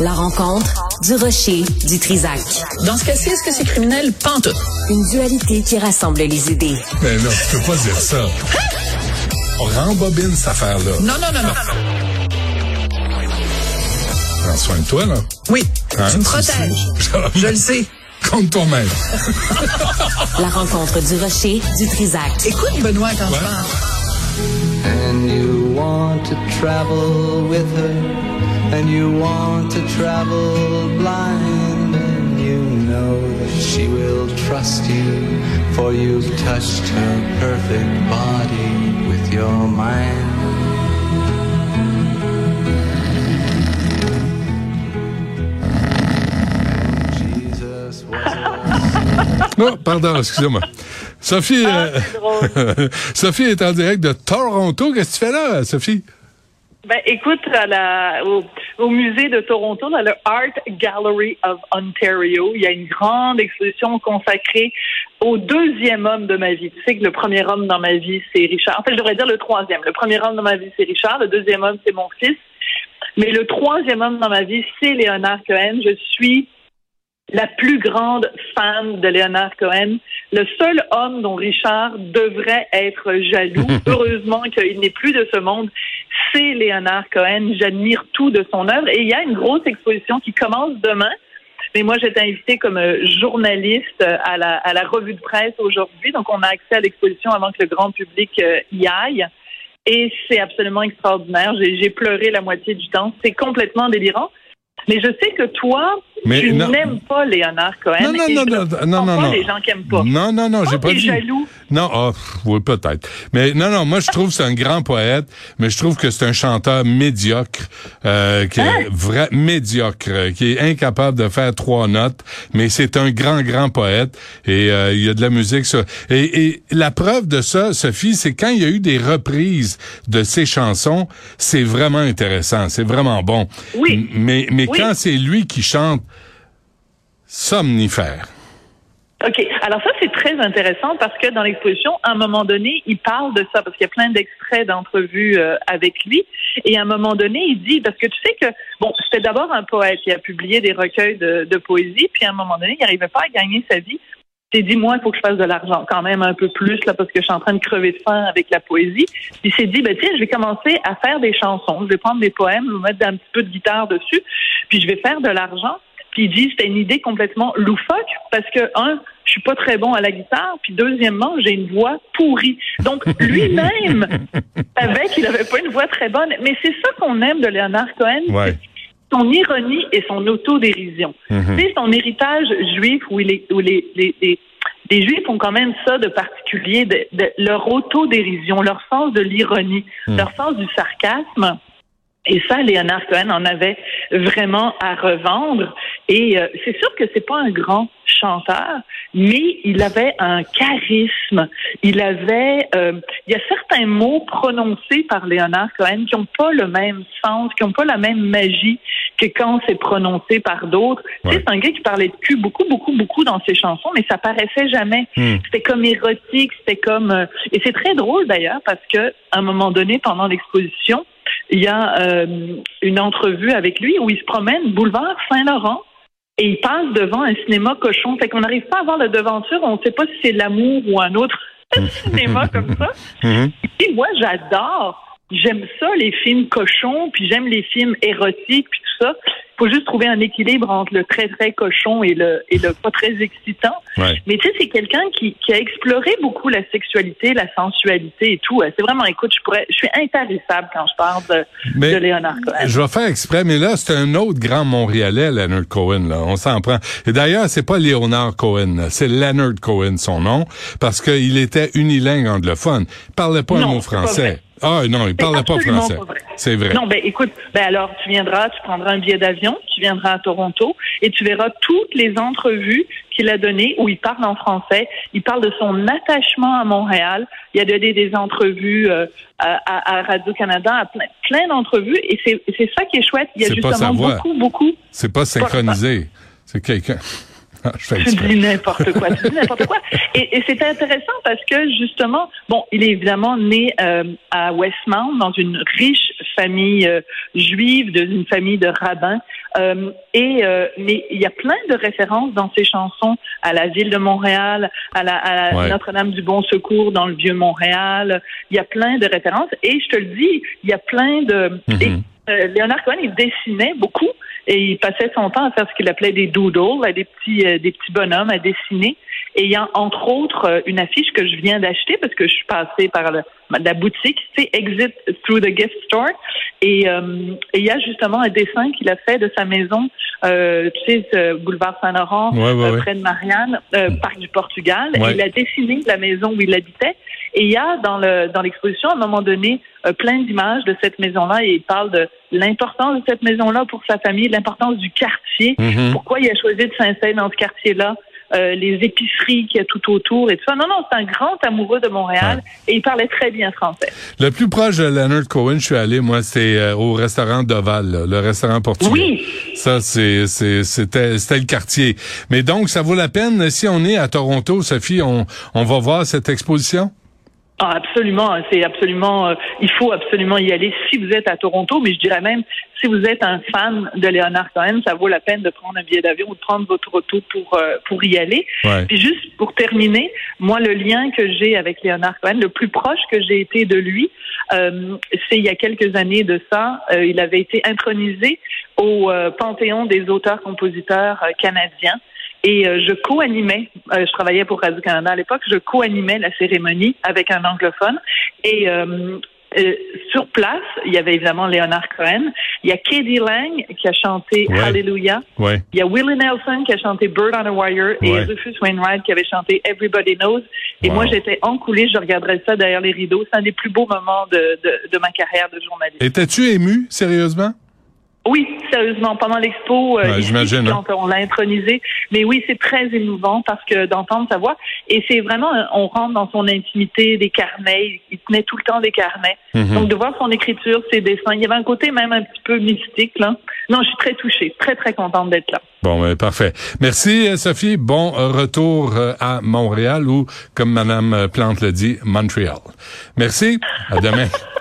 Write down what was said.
La rencontre du rocher du Trisac. Dans ce cas-ci, est-ce que c'est criminel? Pantoute. Une dualité qui rassemble les idées. Mais non, tu peux pas dire ça. On rembobine cette affaire-là. Non, non, non, non. Prends soin de toi, là. Oui, Hein, tu me protèges. Je le sais. Compte toi-même. La rencontre du rocher du Trisac. Écoute, Benoît, quand je Ouais. parle. And you want to travel with her, and you want to travel blind, and you know that she will trust you, for you've touched her perfect body with your mind. And Jesus was Non, pardon, excusez-moi. Sophie, euh, Sophie est en direct de Toronto. Qu'est-ce que tu fais là, Sophie? Ben, écoute, à la, au, au musée de Toronto, dans le Art Gallery of Ontario, il y a une grande exposition consacrée au deuxième homme de ma vie. Tu sais que le premier homme dans ma vie, c'est Richard. En fait, je devrais dire le troisième. Le premier homme dans ma vie, c'est Richard. Le deuxième homme, c'est mon fils. Mais le troisième homme dans ma vie, c'est Léonard Cohen. Je suis la plus grande fan de Léonard Cohen. Le seul homme dont Richard devrait être jaloux, heureusement qu'il n'est plus de ce monde, c'est Léonard Cohen. J'admire tout de son œuvre. Et il y a une grosse exposition qui commence demain. Mais moi, j'étais invitée comme journaliste euh, à la, à la revue de presse aujourd'hui. Donc, on a accès à l'exposition avant que le grand public euh, y aille. Et c'est absolument extraordinaire. J'ai pleuré la moitié du temps. C'est complètement délirant. Mais je sais que toi, Mais tu non. n'aimes pas Léonard Cohen. Non, non, et non, non, comprends non, non, pas non. les gens qui aiment pas. Non, non, non, j'ai Oh, pas t'es dit. jaloux. Non, oh, oui, peut-être. Mais non, non, moi, je trouve que c'est un grand poète, mais je trouve que c'est un chanteur médiocre, euh, qui Hein? est vrai médiocre, euh, qui est incapable de faire trois notes, mais c'est un grand, grand poète et euh, il y a de la musique. Ça. Et, et la preuve de ça, Sophie, c'est quand il y a eu des reprises de ses chansons, c'est vraiment intéressant, c'est vraiment bon. Oui. Mais, mais Oui. quand c'est lui qui chante somnifère. OK. Alors ça, c'est très intéressant parce que dans l'exposition, à un moment donné, il parle de ça parce qu'il y a plein d'extraits d'entrevues euh, avec lui. Et à un moment donné, il dit, parce que tu sais que, bon, c'était d'abord un poète, il a publié des recueils de, de poésie, puis à un moment donné, il n'arrivait pas à gagner sa vie. Il s'est dit, moi, il faut que je fasse de l'argent, quand même un peu plus, là, parce que je suis en train de crever de faim avec la poésie. Puis il s'est dit, ben, tiens, je vais commencer à faire des chansons. Je vais prendre des poèmes, je vais mettre un petit peu de guitare dessus, puis je vais faire de l'argent. Puis il dit, c'était une idée complètement loufoque, parce que, un, je suis pas très bon à la guitare, puis deuxièmement, j'ai une voix pourrie. Donc, lui-même savait qu'il avait pas une voix très bonne. Mais c'est ça qu'on aime de Leonard Cohen, Ouais. Son ironie et son autodérision. Mhm. Tu sais, son héritage juif, où, il est, où les, les, les, les Juifs ont quand même ça de particulier, de, de leur autodérision, leur sens de l'ironie, leur sens du sarcasme. Et ça, Léonard Cohen en avait vraiment à revendre. Et euh, c'est sûr que c'est pas un grand chanteur, mais il avait un charisme. Il avait, euh, il y a certains mots prononcés par Léonard Cohen qui n'ont pas le même sens, qui n'ont pas la même magie que quand c'est prononcé par d'autres. Tu sais, Ouais. c'est un gars qui parlait de cul beaucoup, beaucoup, beaucoup dans ses chansons, mais ça paraissait jamais. Hmm. C'était comme érotique, c'était comme euh, et c'est très drôle d'ailleurs parce que à un moment donné pendant l'exposition, il y a euh, une entrevue avec lui où il se promène boulevard Saint-Laurent et il passe devant un cinéma cochon. Fait qu'on n'arrive pas à voir la devanture, on ne sait pas si c'est l'amour ou un autre cinéma comme ça. Mhm. Et moi, j'adore. J'aime ça, les films cochons, puis j'aime les films érotiques, puis tout ça. faut juste trouver un équilibre entre le très, très cochon et le, et le pas très excitant. Ouais. Mais tu sais, c'est quelqu'un qui, qui a exploré beaucoup la sexualité, la sensualité et tout. C'est vraiment, écoute, je pourrais, je suis intarissable quand je parle de, Mais- de Léonard Cohen. Je vais faire exprès, mais là, c'est un autre grand Montréalais, Leonard Cohen. Là. On s'en prend. Et d'ailleurs, c'est pas Léonard Cohen, c'est Leonard Cohen, son nom, parce qu'il était unilingue anglophone. Il parlait pas un mot français. Ah non, il C'est parlait pas français. C'est vrai. Non, ben écoute, ben alors tu viendras, tu prendras un billet d'avion, tu viendras à Toronto et tu verras toutes les entrevues qu'il a données où il parle en français. Il parle de son attachement à Montréal. Il a donné des entrevues euh, à, Radio-Canada, à plein, plein d'entrevues et c'est ça qui est chouette. Il y a justement beaucoup, beaucoup. C'est pas synchronisé. C'est quelqu'un. Ah, je dis n'importe quoi, tu dis n'importe quoi. Et, et c'est intéressant parce que justement, bon, il est évidemment né euh, à Westmount dans une riche famille euh, juive, d'une famille de rabbins Euh, et euh, mais il y a plein de références dans ses chansons à la ville de Montréal, à la, à la Notre-Dame du Bon Secours dans le vieux Montréal. Il y a plein de références et je te le dis, il y a plein de Mhm. euh, Léonard Cohen, il dessinait beaucoup et il passait son temps à faire ce qu'il appelait des doodles, à des petits, euh, des petits bonhommes à dessiner. Et il y a entre autres euh, une affiche que je viens d'acheter parce que je suis passée par le- la boutique, c'est Exit Through the Gift Store. Et, euh, et il y a justement un dessin qu'il a fait de sa maison, euh, tu sais, boulevard Saint-Laurent, Ouais, ouais, euh, ouais. près de Marianne, euh, parc du Portugal. Il a dessiné la maison où il habitait. Et il y a dans le dans l'exposition à un moment donné plein d'images de cette maison-là et il parle de l'importance de cette maison-là pour sa famille, l'importance du quartier, Mhm. pourquoi il a choisi de s'installer dans ce quartier-là, euh, les épiceries qu'il y a tout autour et tout ça. Non, non, c'est un grand amoureux de Montréal et il parlait très bien français. Le plus proche de Leonard Cohen, je suis allé, moi, c'est euh, au restaurant d'Oval, là, le restaurant portugais. Oui. Ça, c'est, c'est, c'était, c'était le quartier. Mais donc, ça vaut la peine, si on est à Toronto, Sophie, on, on va voir cette exposition? Ah, absolument, c'est absolument, euh, il faut absolument y aller si vous êtes à Toronto, mais je dirais même si vous êtes un fan de Léonard Cohen, ça vaut la peine de prendre un billet d'avion ou de prendre votre auto pour euh, pour y aller. Ouais. Puis juste pour terminer, moi le lien que j'ai avec Léonard Cohen, le plus proche que j'ai été de lui, euh, c'est il y a quelques années de ça. Euh, il avait été intronisé au euh, panthéon des auteurs-compositeurs euh, canadiens. Et euh, je co-animais, euh, je travaillais pour Radio-Canada à l'époque, je co-animais la cérémonie avec un anglophone. Et euh, euh, sur place, il y avait évidemment Leonard Cohen, il y a Katie Lang qui a chanté Ouais. Hallelujah, Ouais. il y a Willie Nelson qui a chanté Bird on a Wire et. Rufus Wainwright qui avait chanté Everybody Knows. Et Wow. moi, j'étais en coulisses, je regarderais ça derrière les rideaux. C'est un des plus beaux moments de, de, de ma carrière de journaliste. Étais-tu ému, sérieusement? Oui, sérieusement, pendant l'expo, euh, Ouais, hein. on l'a intronisé. Mais oui, c'est très émouvant parce que d'entendre sa voix. Et c'est vraiment, un- on rentre dans son intimité, des carnets. Il tenait tout le temps des carnets. Mhm. Donc de voir son écriture, ses dessins, il y avait un côté même un petit peu mystique là. Non, je suis très touchée, très très contente d'être là. Bon, ben, parfait. Merci, euh, Sophie. Bon euh, retour euh, à Montréal ou, comme Madame euh, Plante le dit, Montréal. Merci. À demain.